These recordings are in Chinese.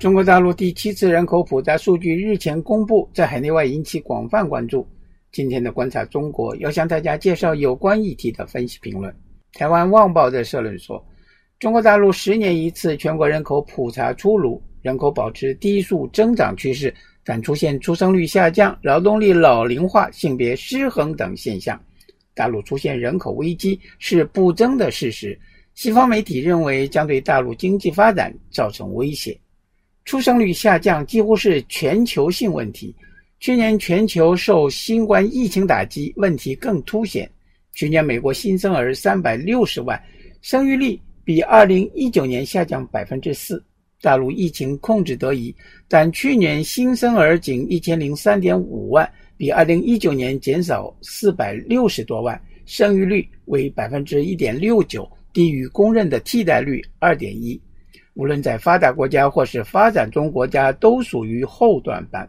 中国大陆第七次人口普查数据日前公布，在海内外引起广泛关注。今天的观察中国要向大家介绍有关议题的分析评论。台湾《旺报》的社论说，中国大陆十年一次全国人口普查出炉，人口保持低速增长趋势，但出现出生率下降、劳动力老龄化、性别失衡等现象。大陆出现人口危机是不争的事实。西方媒体认为将对大陆经济发展造成威胁。出生率下降几乎是全球性问题。去年全球受新冠疫情打击，问题更凸显。去年美国新生儿三百六十万，生育率比二零一九年下降百分之四。大陆疫情控制得宜，但去年新生儿仅一千零三点五万，比二零一九年减少四百六十多万，生育率为百分之一点六九，低于公认的替代率二点一。无论在发达国家或是发展中国家，都属于后段班。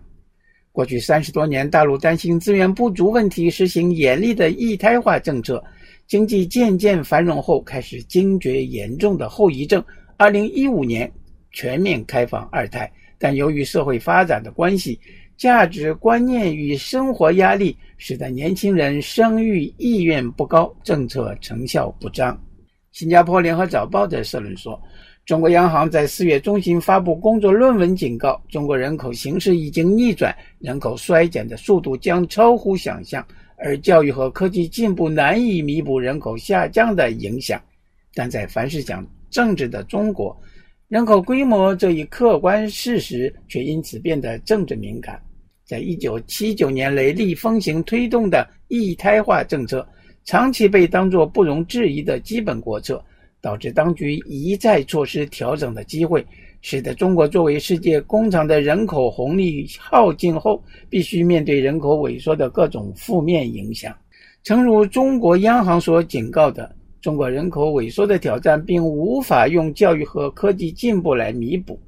过去三十多年，大陆担心资源不足问题，实行严厉的一胎化政策，经济渐渐繁荣后，开始惊觉严重的后遗症。二零一五年全面开放二胎，但由于社会发展的关系，价值观念与生活压力，使得年轻人生育意愿不高，政策成效不彰。新加坡联合早报的社论说。中国央行在四月中旬发布工作论文，警告中国人口形势已经逆转，人口衰减的速度将超乎想象，而教育和科技进步难以弥补人口下降的影响。但在凡是讲政治的中国，人口规模这一客观事实却因此变得政治敏感。在一九七九年雷厉风行推动的一胎化政策，长期被当作不容置疑的基本国策。导致当局一再错失调整的机会，使得中国作为世界工厂的人口红利耗尽后，必须面对人口萎缩的各种负面影响。诚如中国央行所警告的，中国人口萎缩的挑战并无法用教育和科技进步来弥补。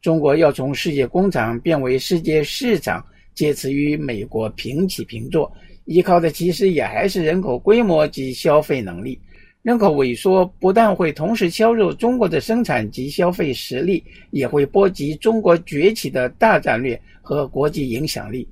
中国要从世界工厂变为世界市场，借此与美国平起平坐，依靠的其实也还是人口规模及消费能力。人口萎缩不但会同时削弱中国的生产及消费实力，也会波及中国崛起的大战略和国际影响力。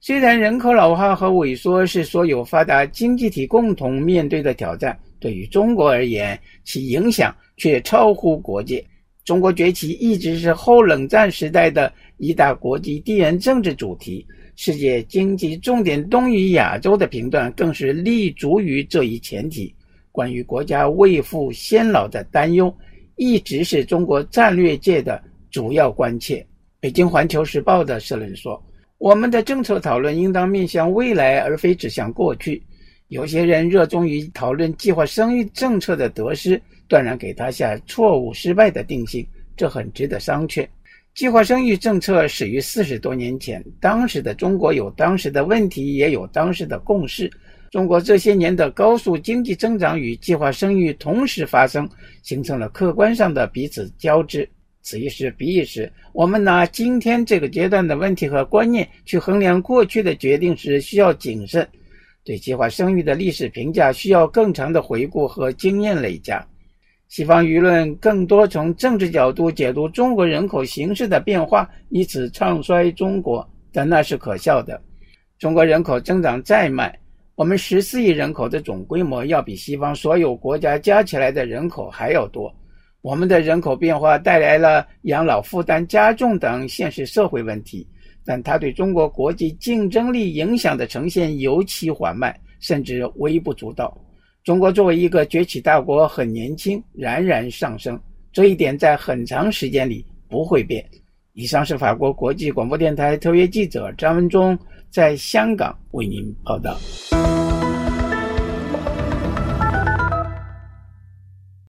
虽然人口老化和萎缩是所有发达经济体共同面对的挑战，对于中国而言，其影响却超乎国界。中国崛起一直是后冷战时代的一大国际地缘政治主题，世界经济重点东与亚洲的评断更是立足于这一前提。关于国家未富先老的担忧，一直是中国战略界的主要关切。北京环球时报的社论说：“我们的政策讨论应当面向未来，而非指向过去。有些人热衷于讨论计划生育政策的得失，断然给他下错误失败的定性，这很值得商榷。计划生育政策始于四十多年前，当时的中国有当时的问题，也有当时的共识。”中国这些年的高速经济增长与计划生育同时发生，形成了客观上的彼此交织。此一时彼一时，我们拿今天这个阶段的问题和观念去衡量过去的决定时，需要谨慎。对计划生育的历史评价需要更长的回顾和经验累加。西方舆论更多从政治角度解读中国人口形势的变化，以此唱衰中国，但那是可笑的。中国人口增长再慢。我们十四亿人口的总规模要比西方所有国家加起来的人口还要多。我们的人口变化带来了养老负担加重等现实社会问题，但它对中国国际竞争力影响的呈现尤其缓慢，甚至微不足道。中国作为一个崛起大国，很年轻，冉冉上升，这一点在很长时间里不会变。以上是法国国际广播电台特约记者张文忠在香港为您报道。